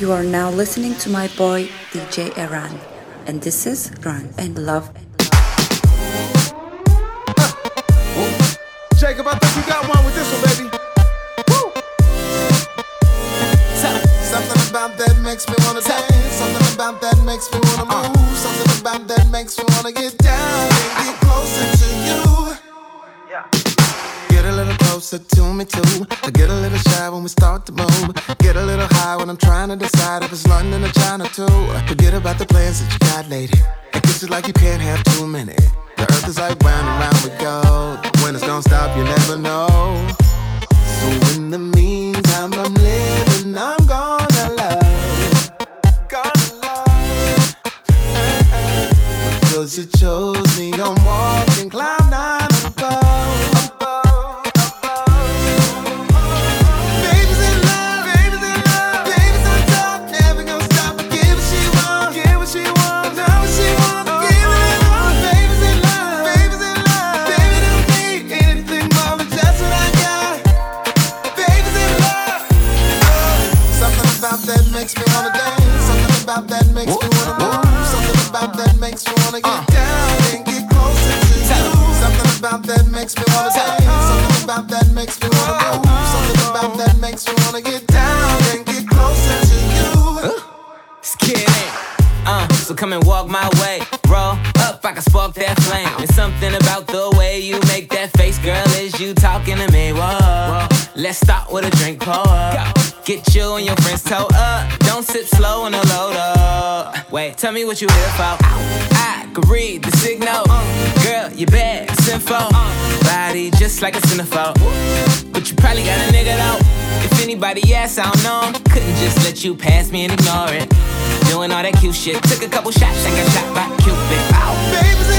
You are now listening to my boy DJ R'an, and this is Grand and Love. Huh. Jacob, I think you got one with this one, baby. Something about that makes me wanna dance. Something about that makes me wanna move. Something about that makes me wanna get closer to me too. I get a little shy when we start to move. Get a little high when I'm trying to decide if it's London or China too. Forget about the plans that you got, lady. It kisses like you can't have too many. The earth is like round and round we go. When it's gonna stop, you never know. So in the meantime, I'm living. I'm gonna love. Gonna love. Cause you chose me, I'm walking, climbing. So come and walk my way. Roll up, I can spark that flame. It's something about the way you make that face, girl. Is you talking to me? Whoa. Let's start with a drink, pour up. Get you and your friends toe up. Don't sip slow in a load up. Wait, tell me what you here for. I can read the signal. Uh, girl, you bad, sinful. Uh, body just like a cinephile. But you probably got a nigga though. If anybody asks, I don't know. Couldn't just let you pass me and ignore it. Doing all that cute shit. Took a couple shots and got shot by Cupid. Oh.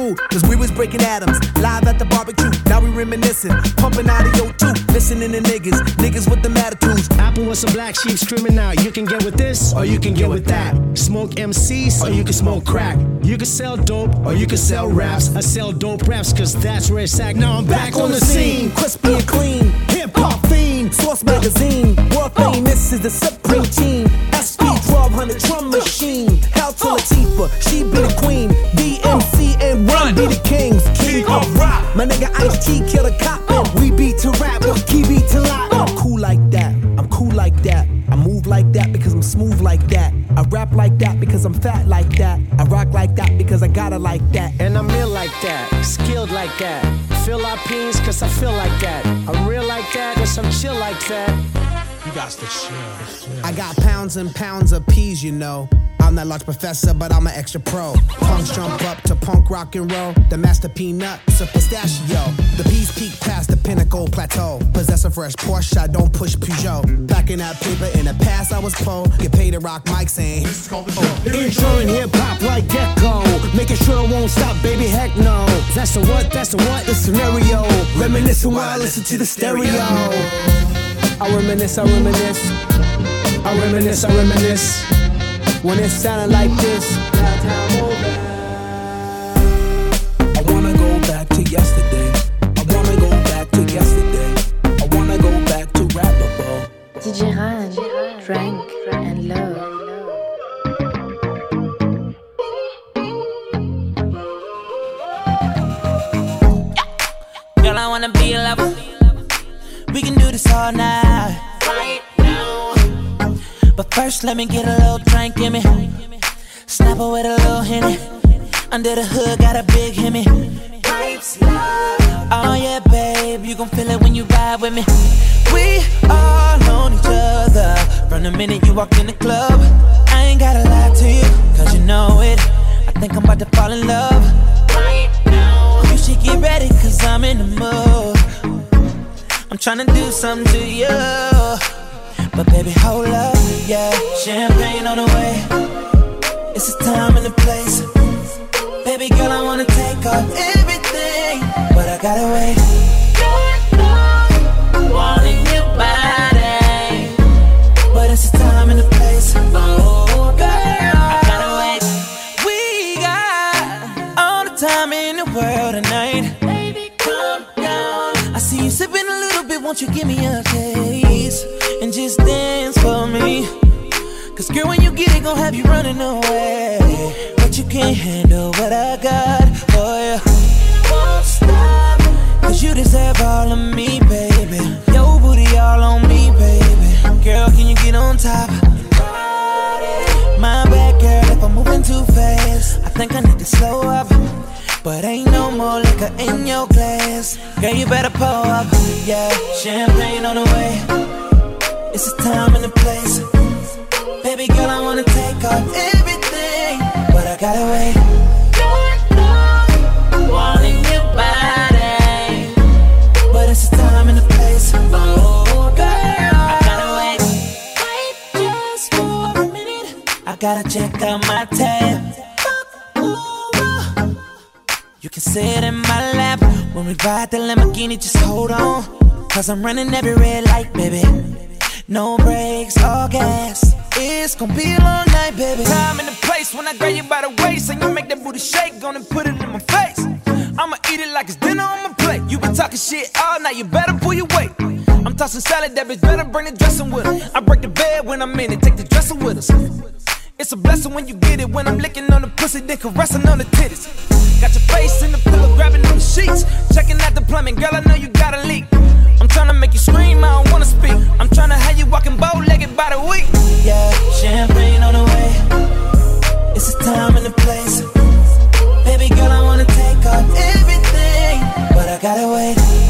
School. Cause we was breaking atoms, live at the barbecue. Now we reminiscing, pumping out of your two. Listening to niggas, niggas with the attitudes. Apple with some black sheep screaming out. You can get with this, or you can get with that. Smoke MCs, or you can smoke crack. You can sell dope, or you can sell raps. I sell dope raps, cause that's where it's at. Now I'm back, on the scene. crispy and clean. Hip hop fiend, Source magazine. World famous is the supreme team. 1200 drum machine. Hell to Latifah, she be the queen. DMC and Run be the kings. King of rock. My nigga Ice T kill a cop. Oh. We beat to rap, key beat to lock. Oh. I'm cool like that. I'm cool like that. I move like that because I'm smooth like that. I rap like that because I'm fat like that. I rock like that because I got it like that. And I'm ill like that, skilled like that. Philippines, cause I feel like that. I'm real like that, cause I'm chill like that. You got the chill. I got pounds and pounds of peas, you know. I'm that large professor, but I'm an extra pro. Punks jump up to punk rock and roll. The master peanut, a pistachio. The peas peak past the pinnacle plateau. Possess a fresh Porsche, I don't push Peugeot. Packing that paper in the past, I was poor. Get paid to rock mics saying. Introing hip hop like gecko. Making sure it won't stop, baby, heck no. That's the what, that's the what, The scenario, reminiscing while I listen to the stereo. I reminisce, I reminisce. I reminisce, I reminisce. When it sounded like this. I wanna go back to yesterday. I wanna go back to yesterday. I wanna go back to rappable. DJ R'an, Drank and Love. Girl, I wanna be a lover. We can do this all night. But first, let me get a little drink in me. Snap her with a little henny. Under the hood, got a big hemi. Oh yeah, babe, you gon' feel it when you ride with me. We all on each other from the minute you walk in the club. I ain't gotta lie to you, cause you know it. I think I'm about to fall in love. You should get ready, cause I'm in the mood. I'm tryna do something to you. But baby, hold up, yeah. Champagne on the way. It's the time and the place. Baby girl, I wanna take off everything, but I gotta wait. Wanting your body, but it's the time and the place. Oh, girl, I gotta wait. We got all the time in the world tonight. Baby, calm down. I see you sipping a little bit, won't you give me a taste? Girl, when you get it, gon' have you running away. But you can't handle what I got oh for you. Won't stop. Cause you deserve all of me, baby. Your booty all on me, baby. Girl, can you get on top? My bad, girl, if I'm moving too fast. I think I need to slow up. But ain't no more liquor in your glass. Girl, you better pull up. Yeah, champagne on the way. It's the time and the place. Baby girl, I wanna take off everything, but I gotta wait. Wanting your body, but it's the time and the place. Oh, I gotta wait. Wait just for a minute. I gotta check out my tab. You can sit in my lap when we ride the Lamborghini. Just hold on, cause I'm running every red light, baby. No brakes, gas. It's gonna be a long night, baby. Time and the place when I grab you by the waist and you make that booty shake, gonna put it in my face. I'ma eat it like it's dinner on my plate. You been talking shit all night, you better pull your weight. I'm tossing salad, that bitch better bring the dressing with her. I break the bed when I'm in it, take the dresser with us. It's a blessing when you get it. When I'm licking on the pussy, then caressing on the titties. Got your face in the pillow, grabbing on the sheets. Checking out the plumbing, girl, I know you got a leak. I'm tryna make you scream, I don't wanna speak. I'm tryna have you walking bow legged by the week. Yeah, champagne on the way. It's the time and the place. Baby girl, I wanna take off everything, but I gotta wait.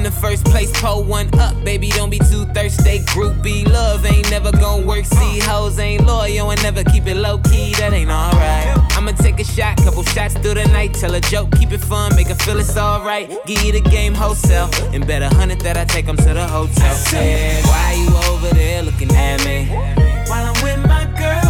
In the first place, pull one up, baby. Don't be too thirsty. Groupie love ain't never gonna work. See, hoes ain't loyal and never keep it low key. That ain't alright. I'ma take a shot, couple shots through the night. Tell a joke, keep it fun, make her feel it's alright. Give you the game wholesale, and bet a hundred that I take 'em to the hotel. Said, why you over there looking at me? While I'm with my girlfriend.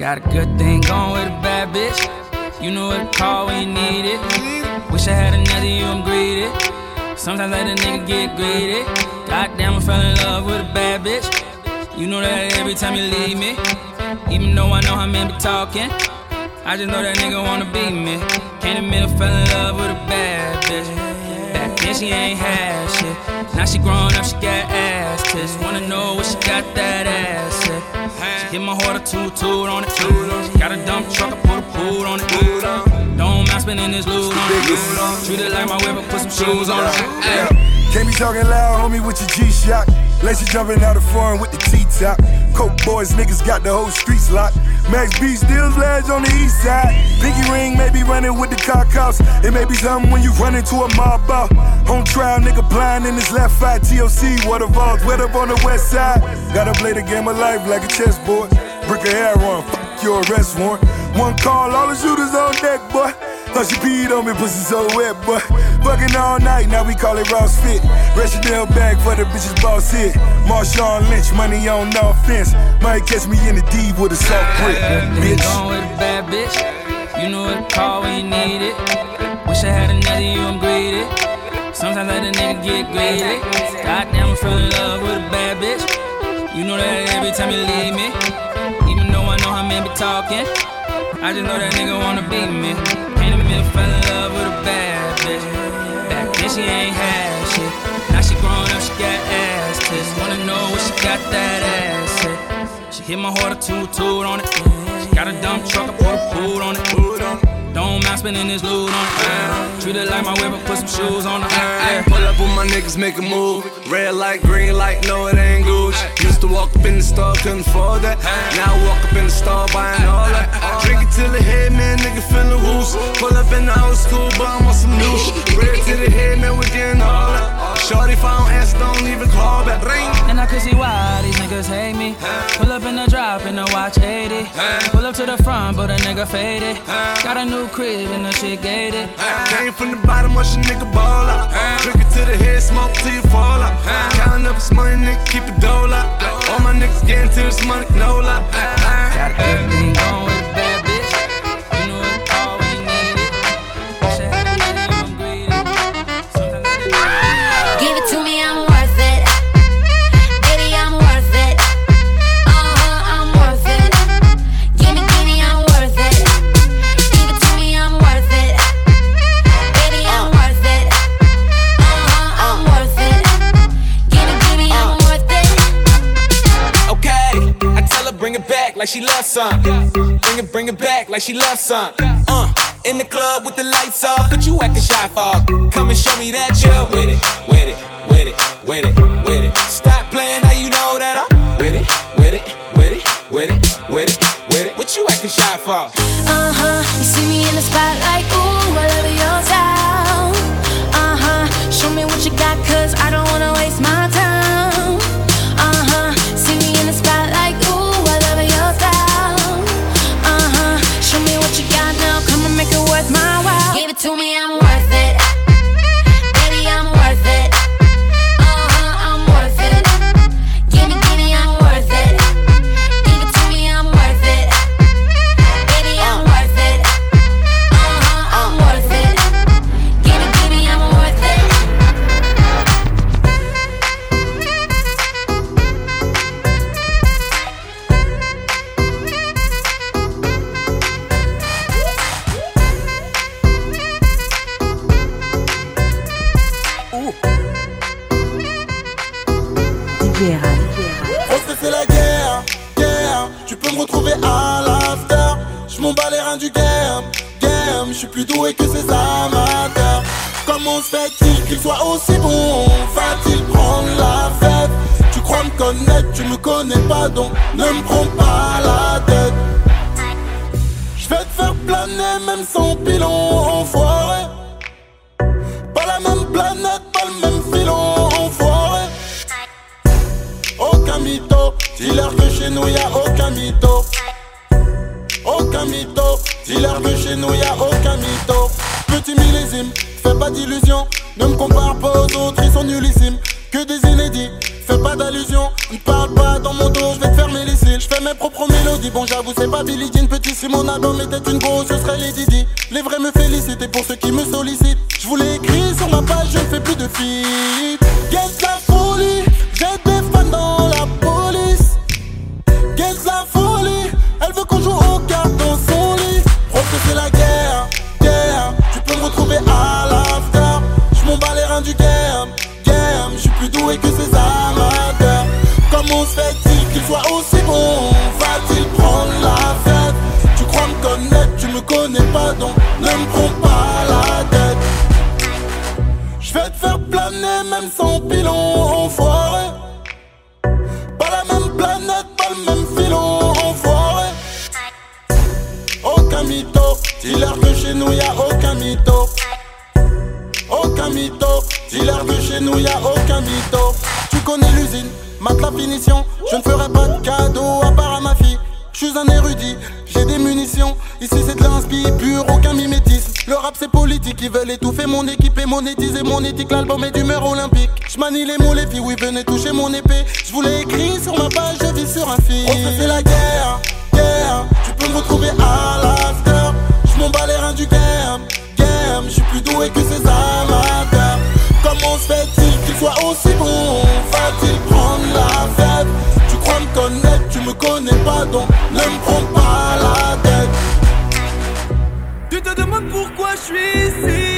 Got a good thing going with a bad bitch. You know what to call when you need it. Wish I had another you, I'm greedy. Sometimes I let a nigga get greedy. Goddamn, I fell in love with a bad bitch. You know that every time you leave me. Even though I know how men be talking. I just know that nigga wanna be me. Can't admit I fell in love with a bad bitch. Back she ain't had shit. Now she grown up, she got ass tits. Wanna know what she got that ass at. She hit my heart a toot toot on it. She got a dump truck, I put a pool on it. Don't mind spending this loot on it. Treat it like my whip, put some shoes on it. Can't be talking loud, homie, with your G-Shock. Lacy jumping out of foreign with the T-top. Coke boys, niggas got the whole streets locked. Max B still lads on the east side. Pinky ring may be running with the car cops. It may be something when you run into a mob out. On trial, nigga blind in his left eye. TOC, water vaults, wet up on the west side. Gotta play the game of life like a chessboard. Brick of hair on, fuck your arrest warrant. One call, all the shooters on deck, boy. Thought she peed on me, pussy so wet, boy. Fucking all night, now we call it Ross Fit. Chanel bag for the bitches boss hit. Marshawn Lynch, money on no offense. Might catch me in the deep with a soft brick, bitch. Going with a bad bitch. You know what call when you need it. Wish I had another you, I'm greedy. Sometimes I let a nigga get greedy. Goddamn, I fell in love with a bad bitch. You know that every time you leave me. Even though I know how men be talking. I just know that nigga wanna beat me. Fell in love with a bad bitch. Back then she ain't had shit. Now she grown up, she got ass tits. Wanna know what she got that ass. She hit my heart a toot toot on it. She got a dump truck, I put a pool on it. Don't mind spending this loot on it. Treat it like my I put some shoes on it. Ay, pull up with my niggas, make a move. Red light, green light, no, it ain't Gucci. Used to walk up in the store, couldn't afford that. Now I walk up in the store, buying all that. Drink it till the head, man, nigga feeling loose. Pull up in the old school, but I'm on some new shit. Red to the head, man, we getting all that. Shorty, don't answer, don't even call back. Ring. And I can see why these niggas hate me. Pull up in the drop and the watch 80. Pull up to the front, but a nigga faded. Got a new crib and the shit gated. Came from the bottom, watch a nigga ball out. Drink it to the head, smoke till you fall out. Counting up this money, nigga, keep it dole out. All my niggas getting to this money, no lie. Got some. Bring it, bring it back like she loves some. Uh, in the club with the lights off, but you acting shy for. Come and show me that you're with it, with it, with it, with it, with it. Stop playing, now you know that I'm with it, with it, with it, with it, with it, with it. What you acting shy for? Uh huh. You see me in the spotlight, Ne me prends pas la tête Je vais te faire planer même sans pilon enfoiré Pas la même planète, pas le même filon enfoiré aucun mytho, dis-leur que chez nous y'a aucun mytho. Aucun mytho, dis-leur que chez nous y'a aucun mytho. Petit millésime, fais pas d'illusions, ne me compare pas aux autres, ils sont nullissimes. Que des inédits, fais pas d'allusion, ne parle pas dans mon dos, je vais te fermer les cils. Je fais mes propres mélodies, bon j'avoue c'est pas Billie Jean, petit si mon album était une grosse, ce serait les Didi. Les vrais me félicitent pour ceux qui me sollicitent, je vous l'ai écrit sur ma page je ne fais plus de feat. Get la folie, j'ai des fans dans la police. Get la folie, elle veut qu'on joue au cartes dans son lit. La Fait-il qu'il soit aussi bon Va-t-il prendre la fête? Tu crois me connaître, tu me connais pas donc ne me prends pas la tête. Je vais te faire planer même sans pilon, enfoiré. Pas la même planète, pas le même filon, enfoiré. Aucun mytho, dis-leur que chez nous y a aucun mytho. Aucun mytho, dis-leur que chez nous y a aucun mytho. Tu connais l'usine, mate la finition. Je ne ferai pas de cadeau à part à ma fille. Je suis un érudit, j'ai des munitions. Ici c'est de l'inspi pur, aucun mimétisme. Le rap c'est politique, ils veulent étouffer mon équipe et monétiser mon éthique. L'album est d'humeur olympique. Je manie les mots, les filles, oui, venez toucher mon épée. Je voulais écrire sur ma page, je vis sur un fil. On se fait la guerre, guerre. Tu peux me retrouver à l'after. Je m'en bats les reins du game, game. Je suis plus doué que ces amateurs. Comment se fait-il qu'il soit aussi bon pourquoi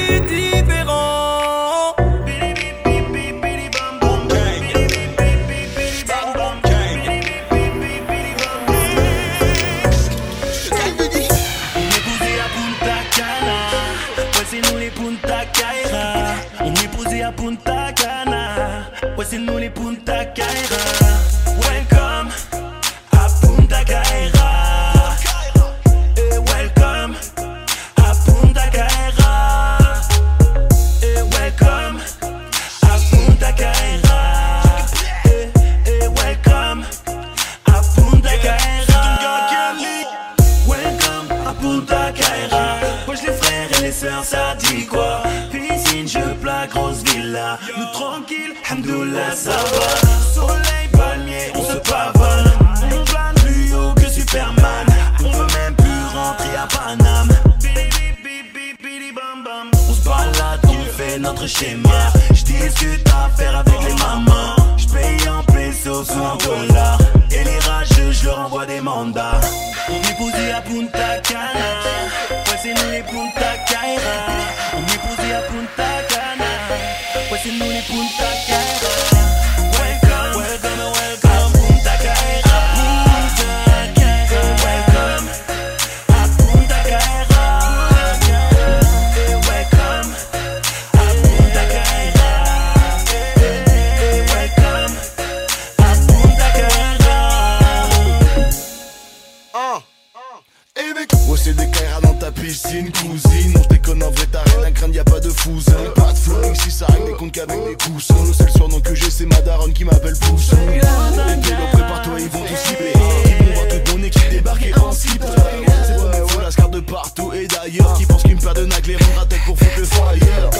y'a pas de flowing si ça règle des comptes qu'avec des coussins. Le seul surnom que j'ai c'est ma daronne qui m'appelle Poussin. Les vélos prépare-toi ils vont tous cibler Ils vont voir toute mon équipe débarquer en slip C'est pas mes la scar de partout et d'ailleurs. Qui pense qu'une paire de nagles les rendra tête pour foutre le Kaira,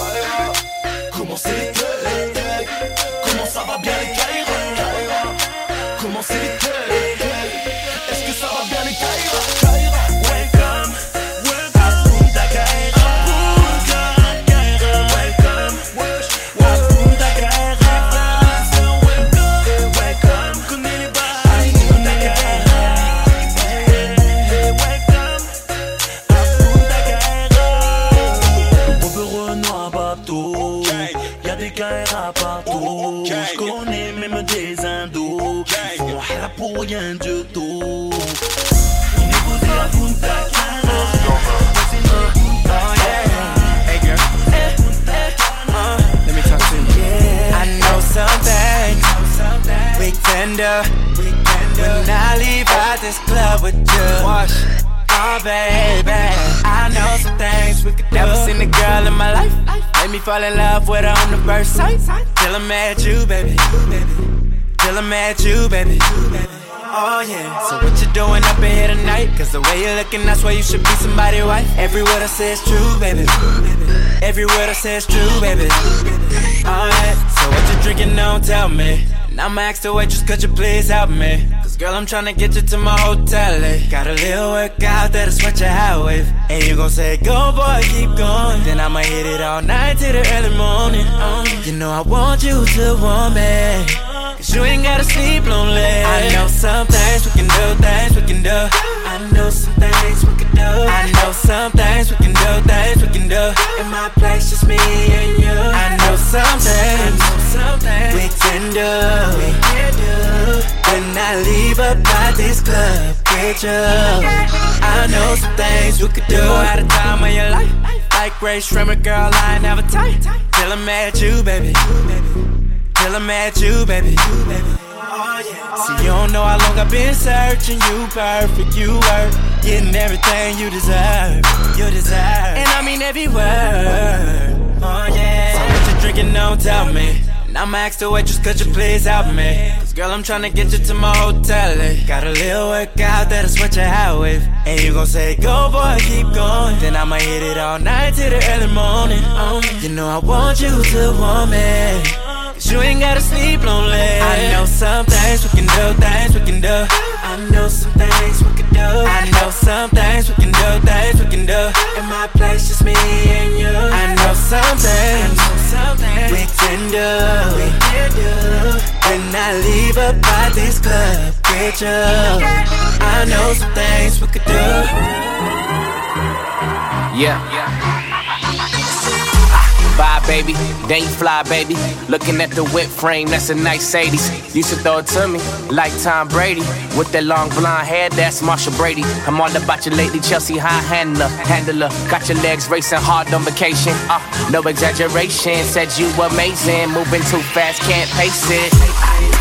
comment c'est Comment ça va bien les Kaira Comment c'est Est-ce que ça va bien les Kaira Weekender. When I leave out this club with you. Wash. Oh, baby. I know some things we could do. Never seen a girl in my life. Made me fall in love with her on the first sight. Till I met you, baby. Till I met you, baby. Oh yeah. So what you doing up in here tonight? Cause the way you're looking, that's why you should be somebody's wife. Every word I say is true, baby. Every word I say is true, baby. Alright. So what you drinking? Don't tell me. Now I'ma ask the waitress, could you please help me? Cause girl, I'm tryna get you to my hotel. Eh? Got a little workout that'll sweat your hat with. And you gon' say, go boy, keep going. Then I'ma hit it all night till the early morning. Um, you know I want you to want me. Cause you ain't gotta sleep lonely. I know some things we can do, things we can do. I know some things we can do. I know some out this club, get you. I know some things we could do at a time of your life. Like Grace Shrimmer, girl, I ain't never tight. Till I met you, baby. Till I'm at you, baby. See, you don't know how long I've been searching. You perfect, you worth getting everything you deserve. You deserve, and I mean every word. Oh yeah. So what you drinking? Don't tell me. Now I'ma ask the waitress, could you please help me? Cause girl, I'm tryna get you to my hotel. Eh? Got a little workout that'll sweat your with. And you gon' say, go boy, keep going. Then I'ma hit it all night till the early morning. Oh, you know I want you to want me. Cause you ain't gotta sleep lonely. I know some things we can do, things we can do. I know some things we can do. I know some things we can do, things we can do. In my place, just me and you. I know some things we can do. We can do. When I leave up by this club, get you. I know some things we could do. Yeah. Yeah. Bye, baby. Then you fly, baby. Looking at the whip frame, that's a nice 80s. Used to throw it to me like Tom Brady. With that long blonde hair, that's Marcia Brady. I'm all about you lately, Chelsea high handler. Handler, got your legs racing hard on vacation. Uh, no exaggeration, said you amazing. Moving too fast, can't pace it.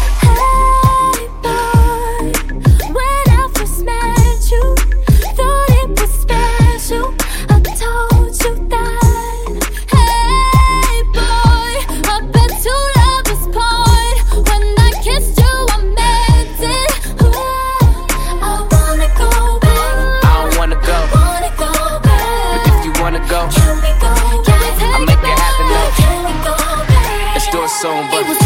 It but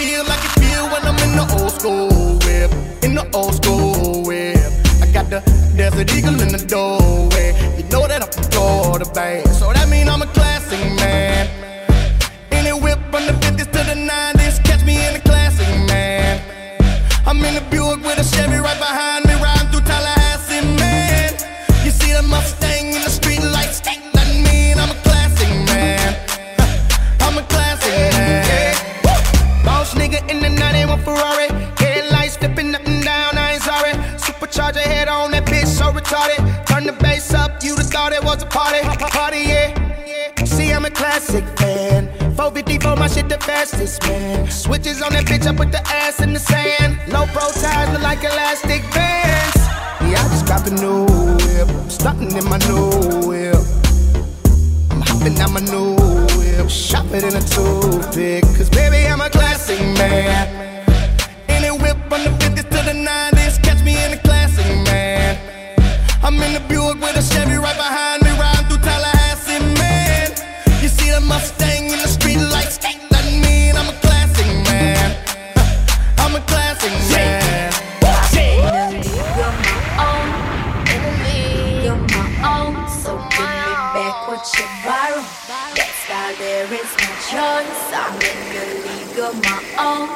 feel like there is no choice. I'm in the league of my own,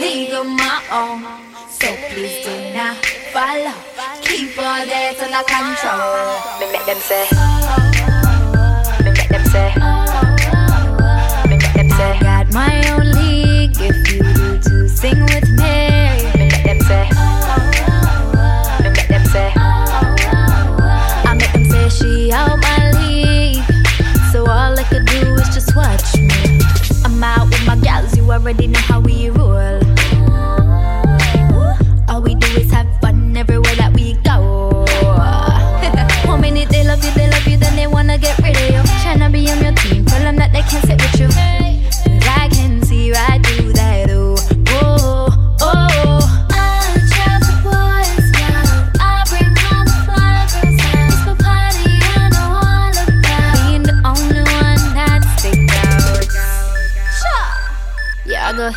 league of my own. So please do not follow. Keep all that under control. Me make them say. Me make them say. Me make them say. I got my own league. If you do to sing with. Me watch me. I'm out with my gals, you already know how we roll.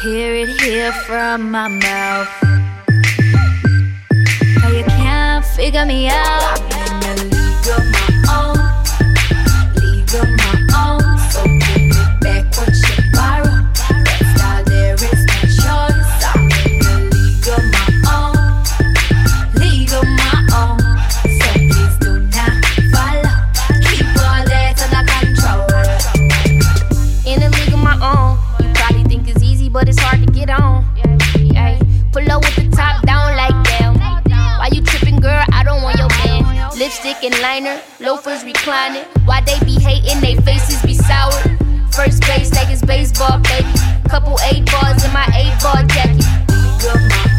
Hear it here from my mouth. How you can't figure me out. And liner, loafers reclining. Why they be hating, they faces be sour. First base like it's baseball, baby. Couple eight balls in my eight ball jacket. League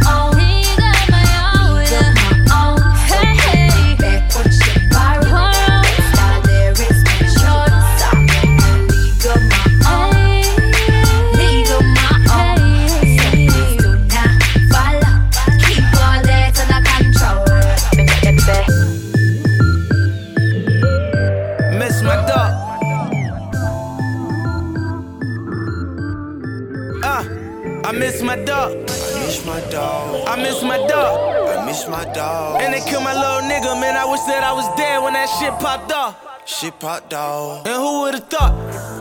Popped dog. And who would've thought?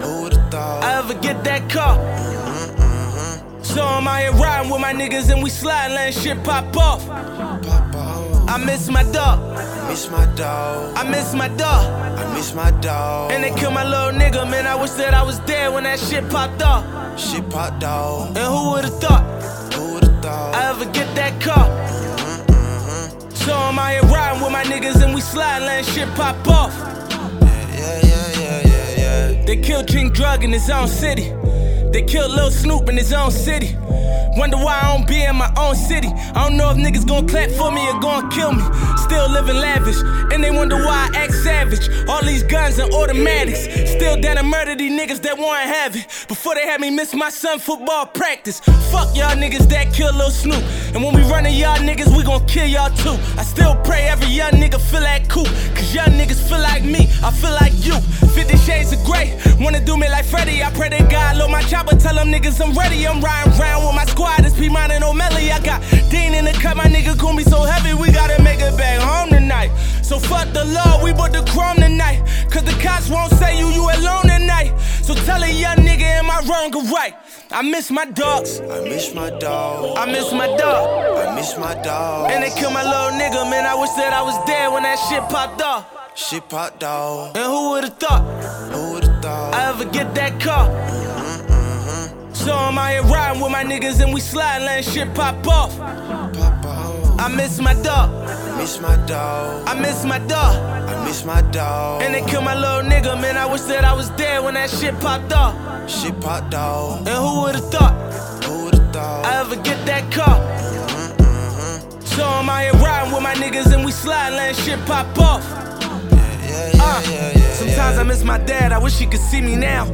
Who would've thought? I ever get that car? Mm-hmm, mm-hmm. So I'm out here riding with my niggas and we slide, letting shit pop off. I miss my dog. I miss my dog. I miss my dog. I miss my dog. And they killed my little nigga, man. I wish that I was there when that shit popped off. Shit popped dog. And who would've thought? Who would've thought? I ever get that car? Mm-hmm, so I'm out here riding with my niggas and we slide, letting shit pop off. They killed King Drug in his own city. They killed Lil Snupe in his own city. Wonder why I don't be in my own city. I don't know if niggas gon' clap for me or gon' kill me. Still living lavish, and they wonder why I act savage. All these guns and automatics. Still down to murder these niggas that wanna have it. Before they had me miss my son football practice. Fuck y'all niggas that kill Lil Snupe. And when we running y'all niggas, we gon' kill y'all too. I still pray every young nigga feel that cool. Cause young niggas feel like me, I feel like you. 50 shades of gray, wanna do me like Freddy. I pray to God, load my chopper, tell them niggas I'm ready. I'm riding around with my squad, it's P Mine and O'Malley. I got Dean in the cut, my nigga cool me so heavy, we gotta make it back home tonight. So fuck the law, we bought the chrome tonight. Cause the cops won't say you, you alone tonight. So tell a young nigga, am I wrong or right? I miss my dogs. I miss my dog. I miss my dog. I miss my dog. And they killed my little nigga, man. I wish that I was there when that shit popped off. Shit popped off. And who would've thought? Who would've thought? I ever get that car? So I'm out here riding with my niggas and we sliding, letting shit pop off. I miss my dog. Miss my dog. I miss my dog. I miss my dog. And they killed my little nigga, man. I wish that I was there when that shit popped off. Shit popped dog. And who would've thought? Who would've thought? I ever get that car? So I'm out here riding with my niggas and we sliding, letting shit pop off. Uh, sometimes I miss my dad, I wish he could see me now.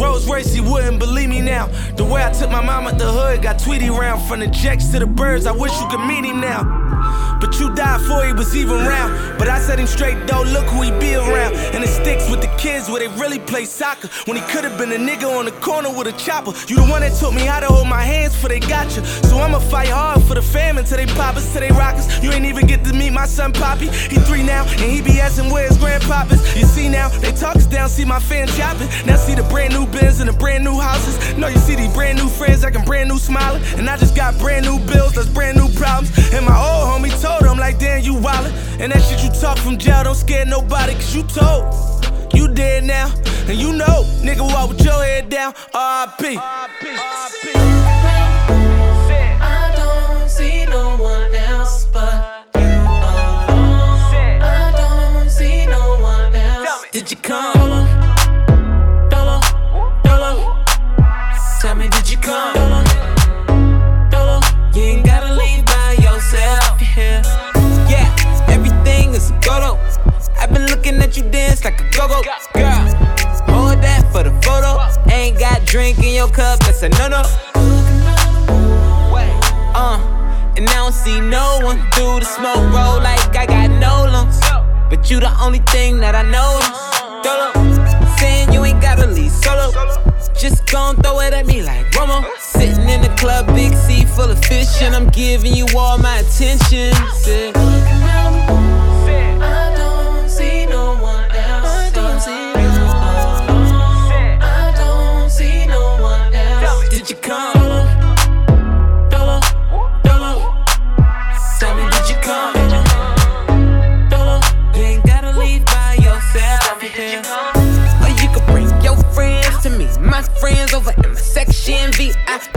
Rolls Royce, he wouldn't believe me now. The way I took my mom at the hood, got Tweety round. From the jacks to the birds, I wish you could meet him now. But you died before he was even round. But I set him straight though, look who he be around. And it sticks with the kids where they really play soccer. When he could've been a nigga on the corner with a chopper. You the one that taught me how to hold my hands for they got you. So I'ma fight hard for the fam until they pop us, till they rock us. You ain't even get to meet my son Poppy. He three now, and he be asking where his grandpapas. You see now, they talk us down, see my fan chopping. Now see the brand new Benz and the brand new houses. No, you see these brand new friends acting brand new smiling. And I just got brand new bills, that's brand new problems. And my old homie told him like, damn, you wildin'. And that shit you talk from jail don't scare nobody, cause you told. You dead now, and you know, nigga, walk with your head down. RIP. I don't see no one else but you. alone. I don't see no one else. Did you come? Dolo, Dolo. Tell me, did you come? Dolo, Dolo. You ain't gotta leave by yourself. Yeah, yeah everything is a go looking at you dance like a go-go. Girl, hold that for the photo. Ain't got drink in your cup, that's a no-no. Uh, and I don't see no one through the smoke roll like I got no lungs. But you the only thing that I know. Dolo, saying you ain't gotta leave solo. Just gon' throw it at me like Romo. Sitting in the club, big sea full of fish, and I'm giving you all my attention. Say, Over in my section VIP.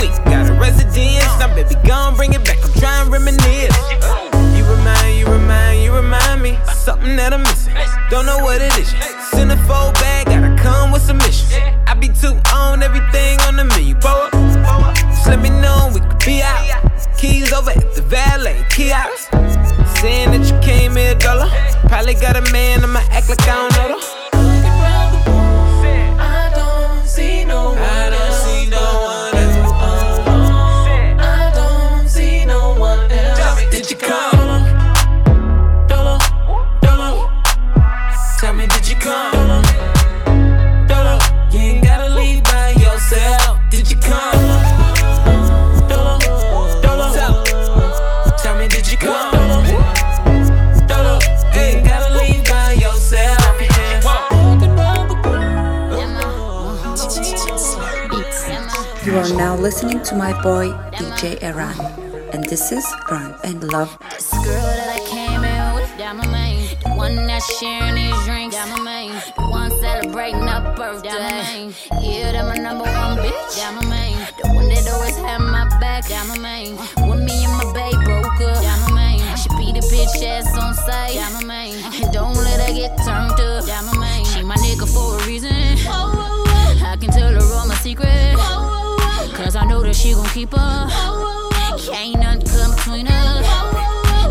Week got a residence. Now, baby, gon' bring it back. I'm trying to reminisce. Uh, you remind, you remind, you remind me something that I'm missing. Don't know what it is. Centerfold bag, gotta come with submission. I be too on everything on the menu. Pull up, just let me know we could be out. Keys over at the valet kiosk. Saying that you came here, dollar. Probably got a man, I'ma act like I don't know though. Are now listening to my boy DJ R'an, and this is Run and Love. This girl that I came in with, that my main. The one that's sharing these drinks, that my main. The one celebrating her birthday, that my main. Yeah, that my number one bitch, that my main. The one that always had my back, that my main. When me and my babe broke up, that my main. She beat a bitch ass on sight, that my main. And don't let her get turned up, that my main. She my nigga for a reason. I can tell her all my secrets. Cause I know that she gon' keep up. Can't nothing come between us.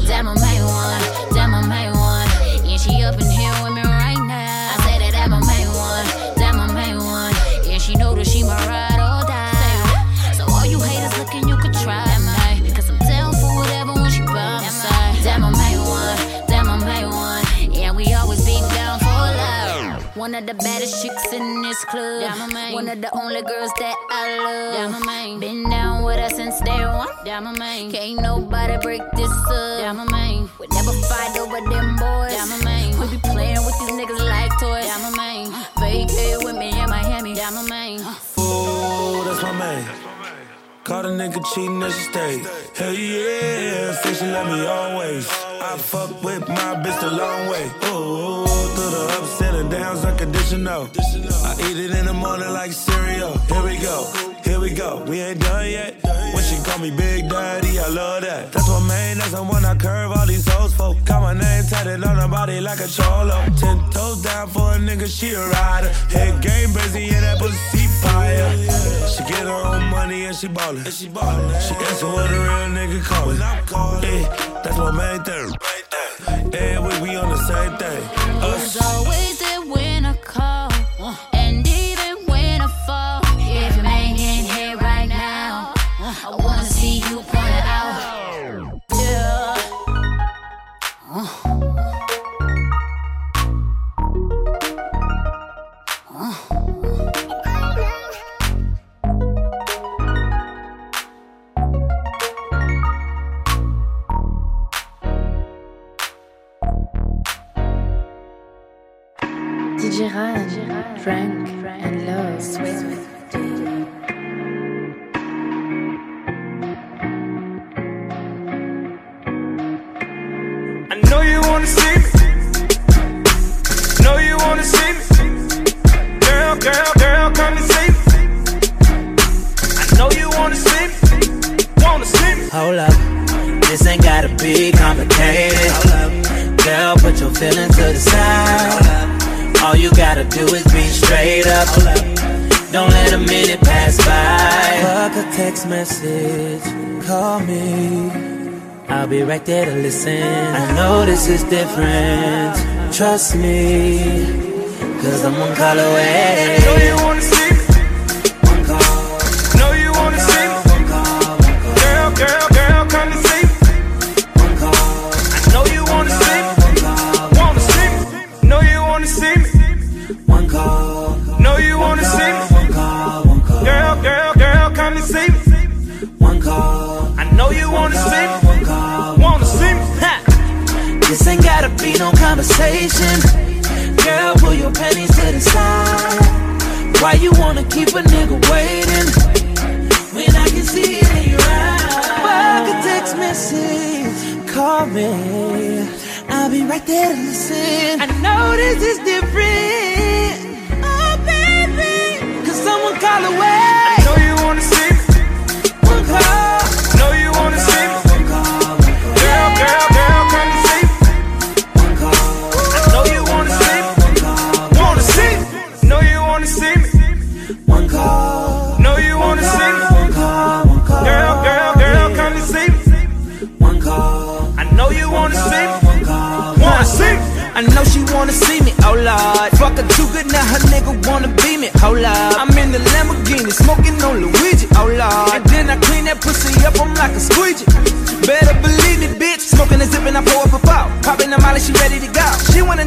That my main one, that my main one. Yeah, she up in here of the baddest chicks in this club. One of the only girls that I love. Been down with her since day one. Can't nobody break this up. We never fight over them boys. We be playing with these niggas like toys. Vacate with me in Miami. Ooh, the caught a nigga cheating and she stayed. Hell yeah, say she love me always. I fuck with my bitch the long way. Ooh, through the ups and downs, unconditional. I eat it in the morning like cereal. Here we go, here we go. We ain't done yet. When she call me Big Daddy, I love that. That's what made that's the one I curve all these hoes for. Got my name tatted on her body like a cholo. Ten toes down for a nigga, she a rider. Head game busy in that pussy fire. She get her own money and she ballin'. She answer what a real nigga callin'. Yeah, that's what made them. Yeah, we, we on the same thing. Us. There to listen. I know this is different. Trust me, cause I'm one call away. Conversation. Girl, pull your panties to the side. Why you wanna keep a nigga waiting? When I can see it in your eyes. Fuck a text message, call me. I'll be right there to listen. I know this is different. Oh, baby. Cause someone call away.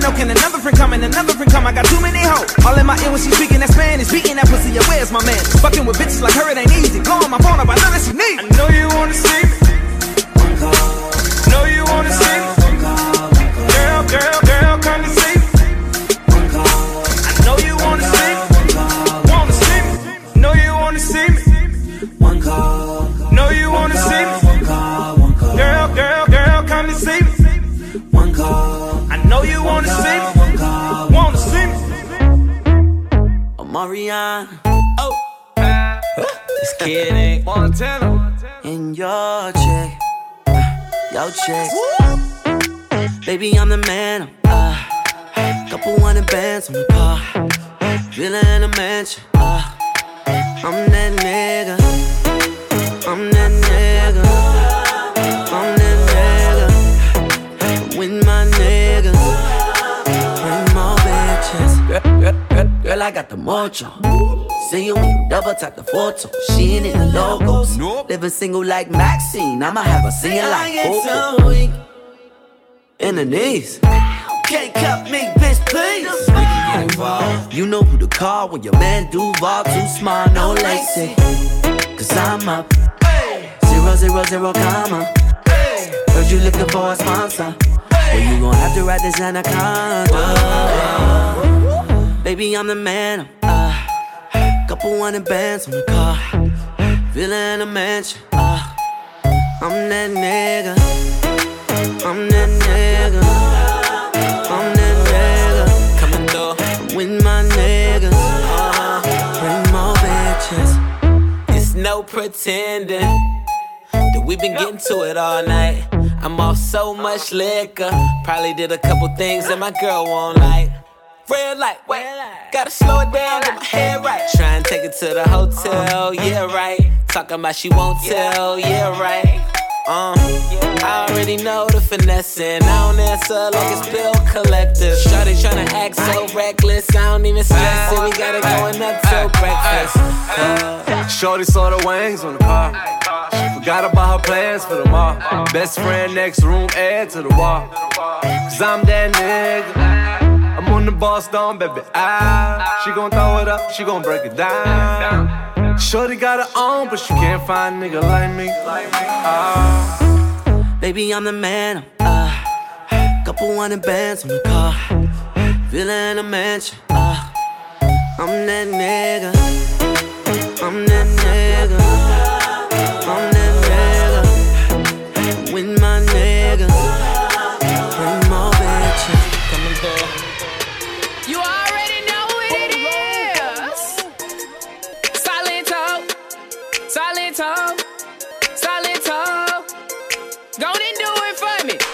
Know, can another friend come and another friend come? I got too many hoes. All in my ear when she speaking that Spanish, beating that pussy, yeah, where's my man? Fucking with bitches like her, it ain't easy. Blowing my phone mojo. See you double tap the photo. She ain't in the logos. Living single like Maxine. I'ma have a singing like Coco. In the knees. Can't cut me, bitch, please. You know who to call when your man do Duval too smart, no lacy. Cause I'm up. Zero, zero, zero, comma. Heard you looking for a sponsor. Well, you gon' have to ride this anaconda. Baby, I'm the man. Uh, couple hundred bands on the car. Villa in a mansion. Uh, I'm that nigga. I'm that nigga. I'm that nigga. Coming through. With my niggas. Uh, bring more bitches. It's no pretending that we've been getting to it all night. I'm off so much liquor. Probably did a couple things that my girl won't like. Red light, wait, gotta slow it down, get my head right. Try and take it to the hotel, yeah, right. Talking about she won't tell, yeah, right. Uh, I already know the finessing. I don't answer like it's bill collector. Shawty tryna act so reckless. I don't even stress it. We got it going up till breakfast. Uh, Shorty saw the wings on the car. She forgot about her plans for tomorrow. Best friend next room, add to the wall. Cause I'm that nigga. I'm the boss down, baby. Ah, she gon' throw it up, she gon' break it down. Shorty got her own, but she can't find a nigga like me. Ah. Baby, I'm the man. Uh, couple hundred bands on the car. In a mansion. Uh, I'm that nigga. I'm that nigga. I'm that nigga. With my niggas.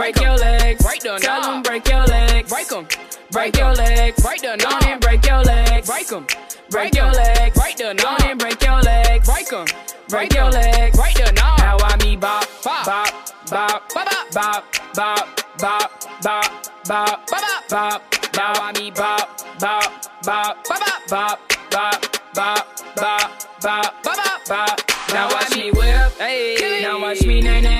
'em. Break your legs. Break the Tell them break your legs. Break 'em. Break your legs. Break the knob. and break your legs. Break 'em. Break your legs. Break the knob. and break your legs. Break 'em. Break your legs. Break the knob. Now I me bop, bop, bop, bop, bop, bop, bop, bop, bop, bop, bop, bop. Now I me bop, bop, bop, bop, bop, bop, bop, bop, bop, bop, bop. Now watch me whip, hey. Now watch me nay nay.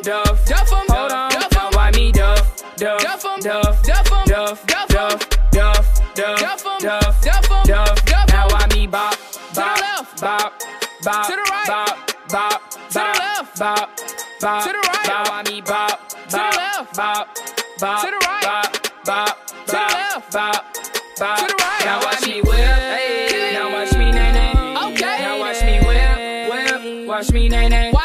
em, Duff, Duff em, hold on, Duff em, why me Duff, Duff, Duff em, Duff, Duff em, Duff, Duff, Duff, Duff, Duff, Duff, Duff. Em, Duff, Duff now why me bop, bop, bop, bop, to the right, bop, bop, to the left, bop, bop, to the right, now why me bop, to the left, bop, bop, to the right, bop, bop, to the left, bop, bop, to the right, now watch me whip, now watch me nay nay, okay, now watch me whip, whip, watch me nay nay.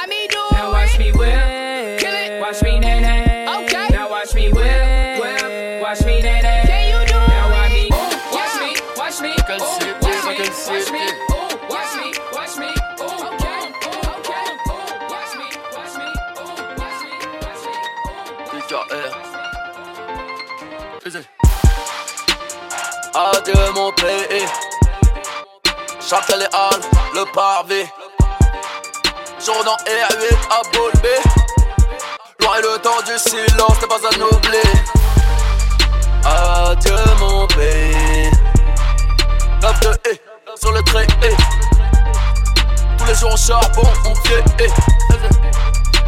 Adieu mon pays Châtel et Halles, le parvé Jour dans R8 à Bolbé Loin le temps du silence, n'est pas à oublier Adieu mon pays. 9 de E sur le trait Tous les jours au charbon, on pied E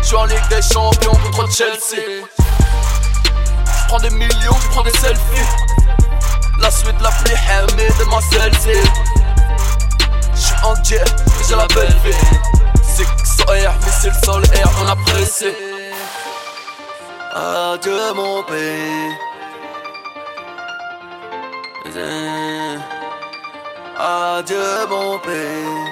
Je suis en Ligue des Champions contre Chelsea. Je prends des millions, je prends des selfies la suite la plus aimée de ma celle-ci J'suis en jet, j'ai la belle vie Six air, missile sol air, on apprécie Adieu mon pays. Adieu mon pays.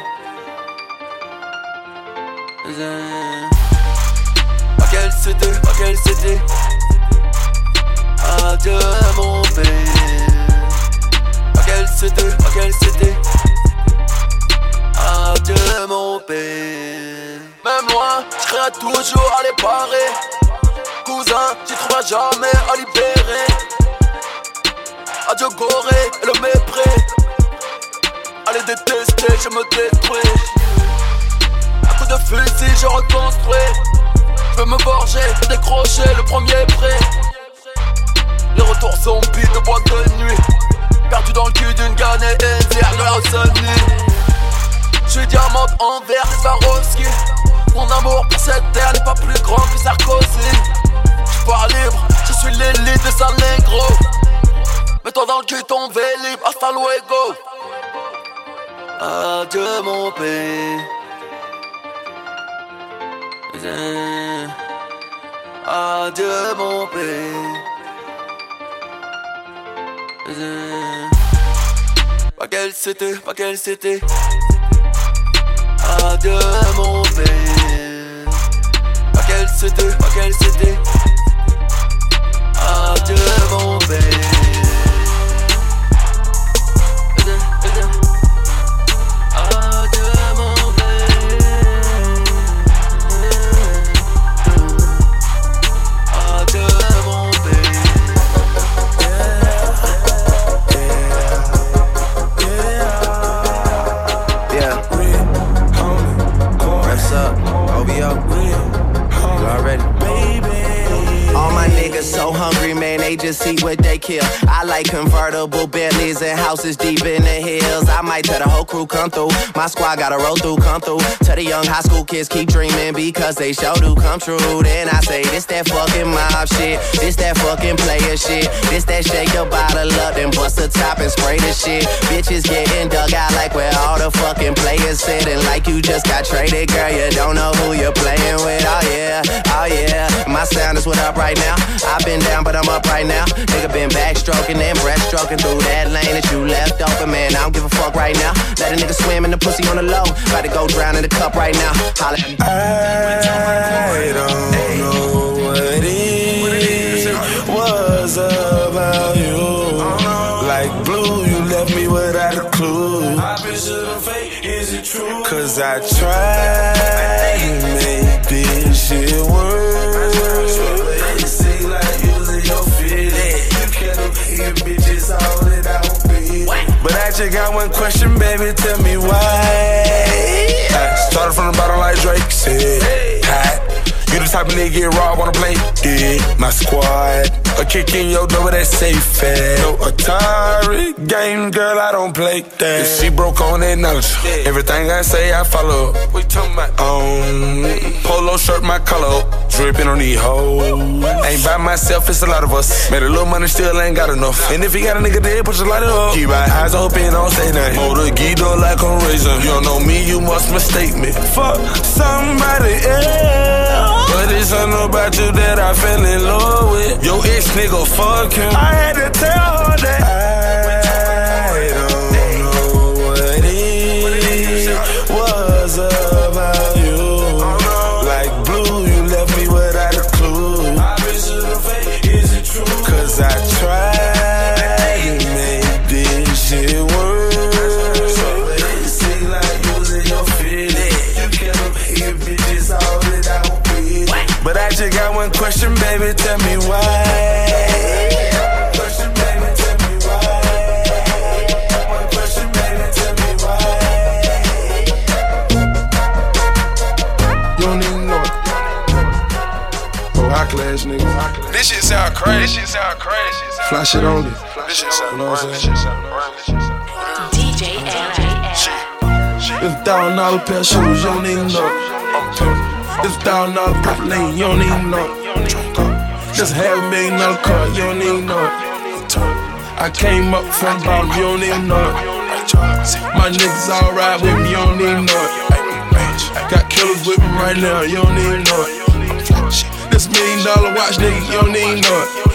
À quelle cité, à quelle cité? Adieu mon pays. À quelle cité, à quelle cité? Adieu mon pays. Même loin, je serai toujours à les parer. Cousin, tu trouveras jamais à libérer. Adieu Gorée et le mépris. Allez détester, je me détruis. À coup de fusil, je reconstruis. Je veux me forger, décrocher le premier prêt. Les retours zombies de boîte de nuit. Perdu dans le cul d'une ghanéenne, Sony. Je suis diamante en verre, Swarovski. Mon amour pour cette terre n'est pas plus grand que Sarkozy. Je pas libre, je suis l'élite de San Negro. Mets-toi dans le cul ton vélib, hasta luego. Adieu mon pays. Adieu mon pays. Pas quelle c'était, pas quelle c'était. Adieu mon pays. Pas quelle c'était, pas quelle c'était. Adieu mon pays. Niggas so hungry, man, they just eat what they kill. I like convertible Bentleys and houses deep in the hills. I might tell the whole crew come through. My squad gotta roll through, come through. Tell the young high school kids keep dreaming because they sure do come true. Then I say, this that fucking mob shit. This that fucking player shit. This that shake your bottle up, then bust the top and spray the shit. Bitches getting dug out like where all the fucking players sitting. Like you just got traded, girl. You don't know who you're playing with. Oh yeah, oh yeah. My sound is what up right now. I've been down, but I'm up right now. Nigga been backstroking and breaststroking through that lane that you left open, man. I don't give a fuck right now. Let a nigga swim in the pussy on the low. About to go drown in the cup right now. Holla. I don't know what it was about you. Like blue, you left me without a clue. Cause I tried to make this shit work. But I just got one question, baby, tell me why. I started from the bottom like Drake said. Hot. You the type of nigga get robbed on a plane. Yeah, my squad. A kick in your door, that safe fast. No Atari game, girl, I don't play that. If she broke on that knowledge, everything I say, I follow. You talking about? Um, polo shirt, my color, dripping on these hoes. Ain't by myself, it's a lot of us. Made a little money, still ain't got enough. And if you got a nigga dead, put your light up. Keep my eyes open, don't say nothing. Motor gear like I'm. You don't know me, you must mistake me. Fuck somebody else. But it's something about you that I fell in love with. Your ex nigga, fuck him. I had to tell her that. Question, baby, tell me why. Question, baby, tell me why. One question, baby, tell me why. You don't even know. Oh, high class nigga. This shit sound crazy. This shit sound crazy. Fly shit only. This shit sound you know what I'm saying? DJ This thousand dollar pair of shoes, you don't even know it. This thousand dollar purple lane, you don't even know This half million dollar car, you don't even know it. I came up from bottom, you don't even know it. My niggas all ride with me, you don't even know it. Got killers with me right now, you don't even know it. This million dollar watch, nigga, you don't even know it.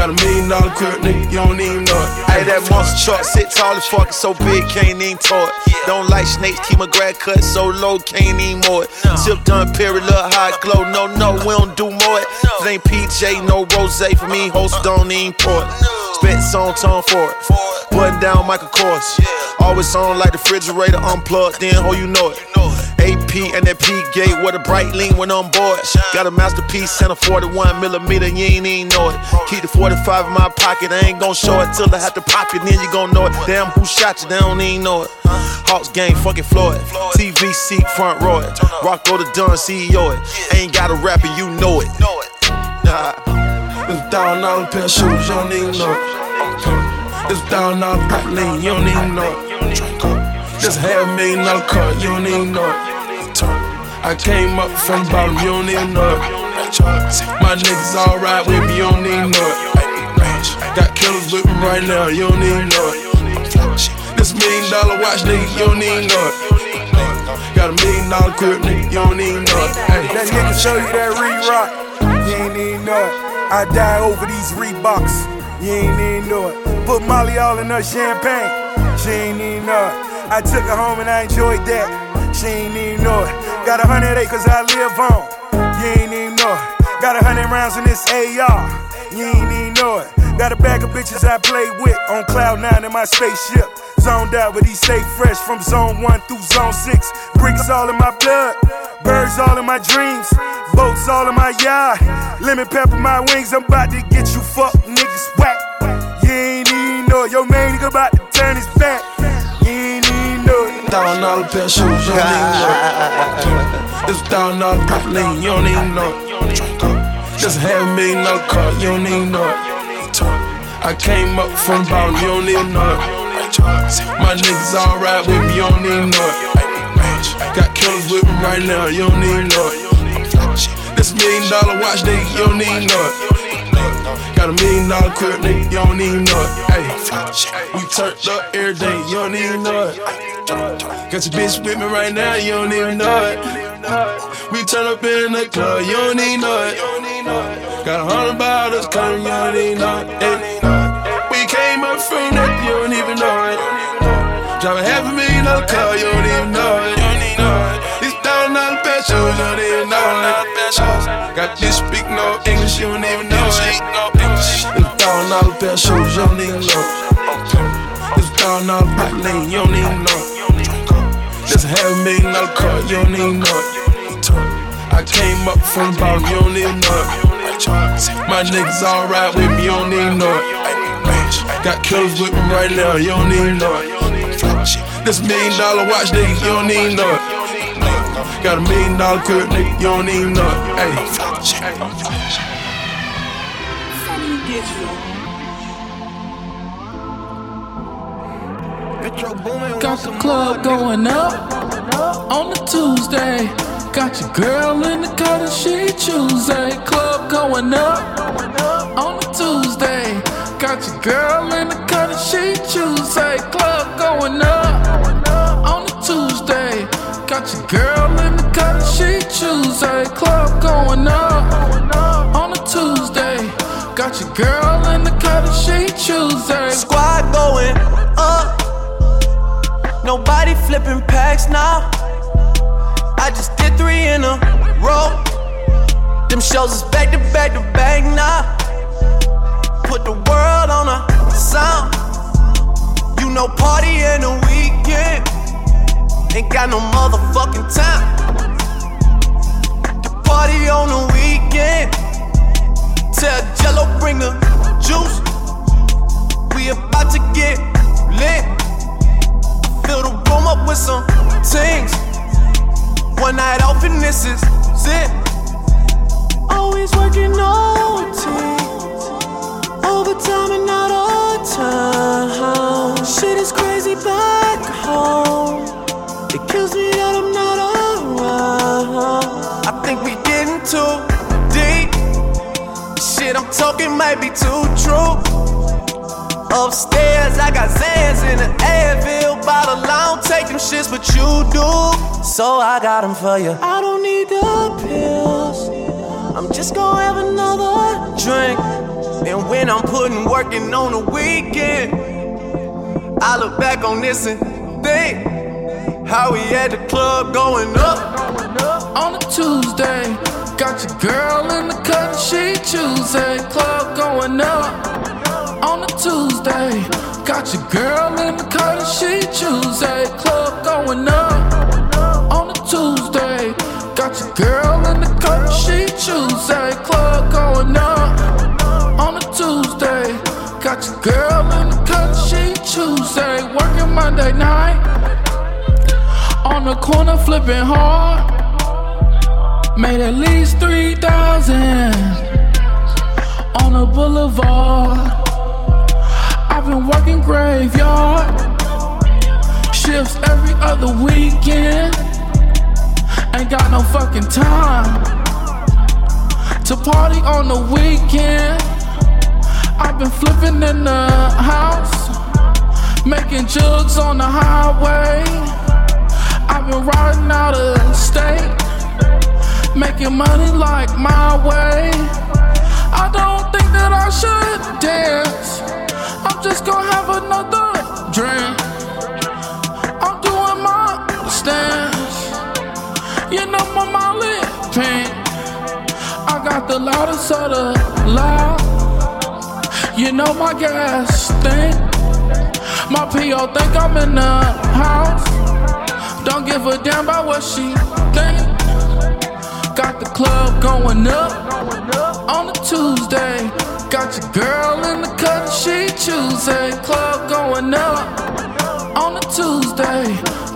Got a million dollar crib, nigga, you don't even know it. Hey, that monster truck sit tall as fuck, so big, can't even it. Don't like snakes, keep my grad cut so low, can't even more it. Tip done, period, look hot glow. No, no, we don't do more it. It ain't PJ, no rose for me, host don't even pour it. Spent on tone for it. Button down Michael Kors. Always on like the refrigerator unplugged, then oh you know it. AP and that P gate where the bright lean went on board. Got a masterpiece and a 41 millimeter, you ain't even know it. Keep the 45 in my pocket, I ain't gon' show it till I have to pop it, then you gon' know it. Damn, who shot you? They don't even know it. Hawks gang, fucking Floyd. TV seat, front row it. Rock go to Dunn, CEO it. Ain't got a rapper, you know it. Nah. It's thousand dollar pair of shoes, you don't even know it. It's thousand dollar pack lean, you don't even know it. Just half million dollar car, you don't even know it. I came up from the bottom, you don't even know it. My niggas alright with me, you don't even know it. Got killers with me right now, you don't even know it. This million dollar watch, nigga, you don't even know it. Got a million dollar crib, nigga, you don't even know it. Hey. That nigga show you that re-rock, you ain't even know it. I die over these Reeboks, you ain't even know it. Put Molly all in her champagne, she ain't even know it. I took her home and I enjoyed that, she ain't even know it. Got a hundred acres I live on, you ain't even know it. Got a hundred rounds in this AR, you ain't even know it. Got a bag of bitches I play with on cloud nine in my spaceship. Zoned out, but he stay fresh from zone one through zone six. Bricks all in my blood, birds all in my dreams, boats all in my yard. Lemon pepper my wings, I'm about to get you fuck niggas whack. You ain't even know it. Your main nigga about to turn his back. Thousand dollar pair of shoes, you don't even know it. It's thousand dollar lean, you don't even know it. Just half million dollar car, you don't even know it. I came up from the bottom, you don't even know it. My niggas alright with me, you don't even know it. Got killers with me right now, you don't even know it. This million dollar watch, nigga, you don't even know it. Got a million dollar crib, nigga, you don't even know it. Hey, we turned up every day, you don't even know it. Got your bitch with me right now, you don't even know it. We turn up in the club, you don't even know it. Got a hundred bottles coming, you don't even know it. Hey. We came up from that, you don't even know it. Drive a half a million dollar car, you don't even know it. These thousand dollar shoes, you don't even know it. Got this speak no English, you don't even know it. These thousand dollar pair shoes, you don't even know it. This thousand dollar pack lane, you don't even know. This half million dollar car, you don't even know. I came up from the bottom, you don't even know. My niggas alright with me, you don't even know. Got killers with me right now, you don't even know. This million dollar watch, nigga, you don't even know. Got a million dollar crib, nigga, you don't even know it. Hey. Got the club going up on the Tuesday. Got your girl in the cut and she Tuesday. Club going up on the Tuesday. Got your girl in the cut and she Tuesday. Club going up on the Tuesday. Got your girl in the cut and she Tuesday. Club going up on a Tuesday. Got your girl in the cut and she Tuesday. Squad going up. Nobody flipping packs now. I just did three in a row. Them shows is back to back to back now. Put the world on a sound. You know, party in the weekend. Ain't got no motherfucking time. The party on the weekend. Tell Jello bring the juice. We about to get lit. Fill the room up with some things. One night off and this is it. Always working OT. Overtime and not all time. Shit is crazy back home. It kills me that I'm not around. I think we getting too deep. Shit I'm talking might be too true. Upstairs, I got Xans in the Advil bottle. I don't take them shits, but you do. So I got them for you. I don't need the pills. I'm just gonna have another drink. And when I'm putting working on the weekend, I look back on this and think how we at the club going up. On a Tuesday, got your girl in the cut, she Tuesday, club going up. On a Tuesday, got your girl in the cut, she Tuesday, club going up. On a Tuesday, got your girl in the cut, she Tuesday, club going up. On a Tuesday, got your girl in the cut, she Tuesday, working Monday night. On the corner flipping hard. Made at least 3,000 on the boulevard. I've been working graveyard shifts every other weekend. Ain't got no fucking time to party on the weekend. I've been flipping in the house, making jugs on the highway. I've been riding out of state, making money like my way. I don't think that I should dance. I'm just gonna have another drink. I'm doing my stance. You know my Molly pink. I got the loudest of the loud. You know my gas stink. My PO think I'm in the house. Don't give a damn about what she club going up on a Tuesday. Got your girl in the cut, she Tuesday. Club going up on a Tuesday.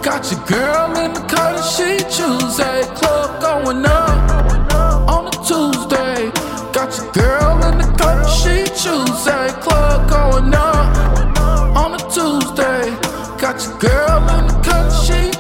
Got your girl in the cut, she Tuesday. Club going up on a Tuesday. Got your girl in the cut, she Tuesday. Club going up on a Tuesday. Got your girl in the cut, she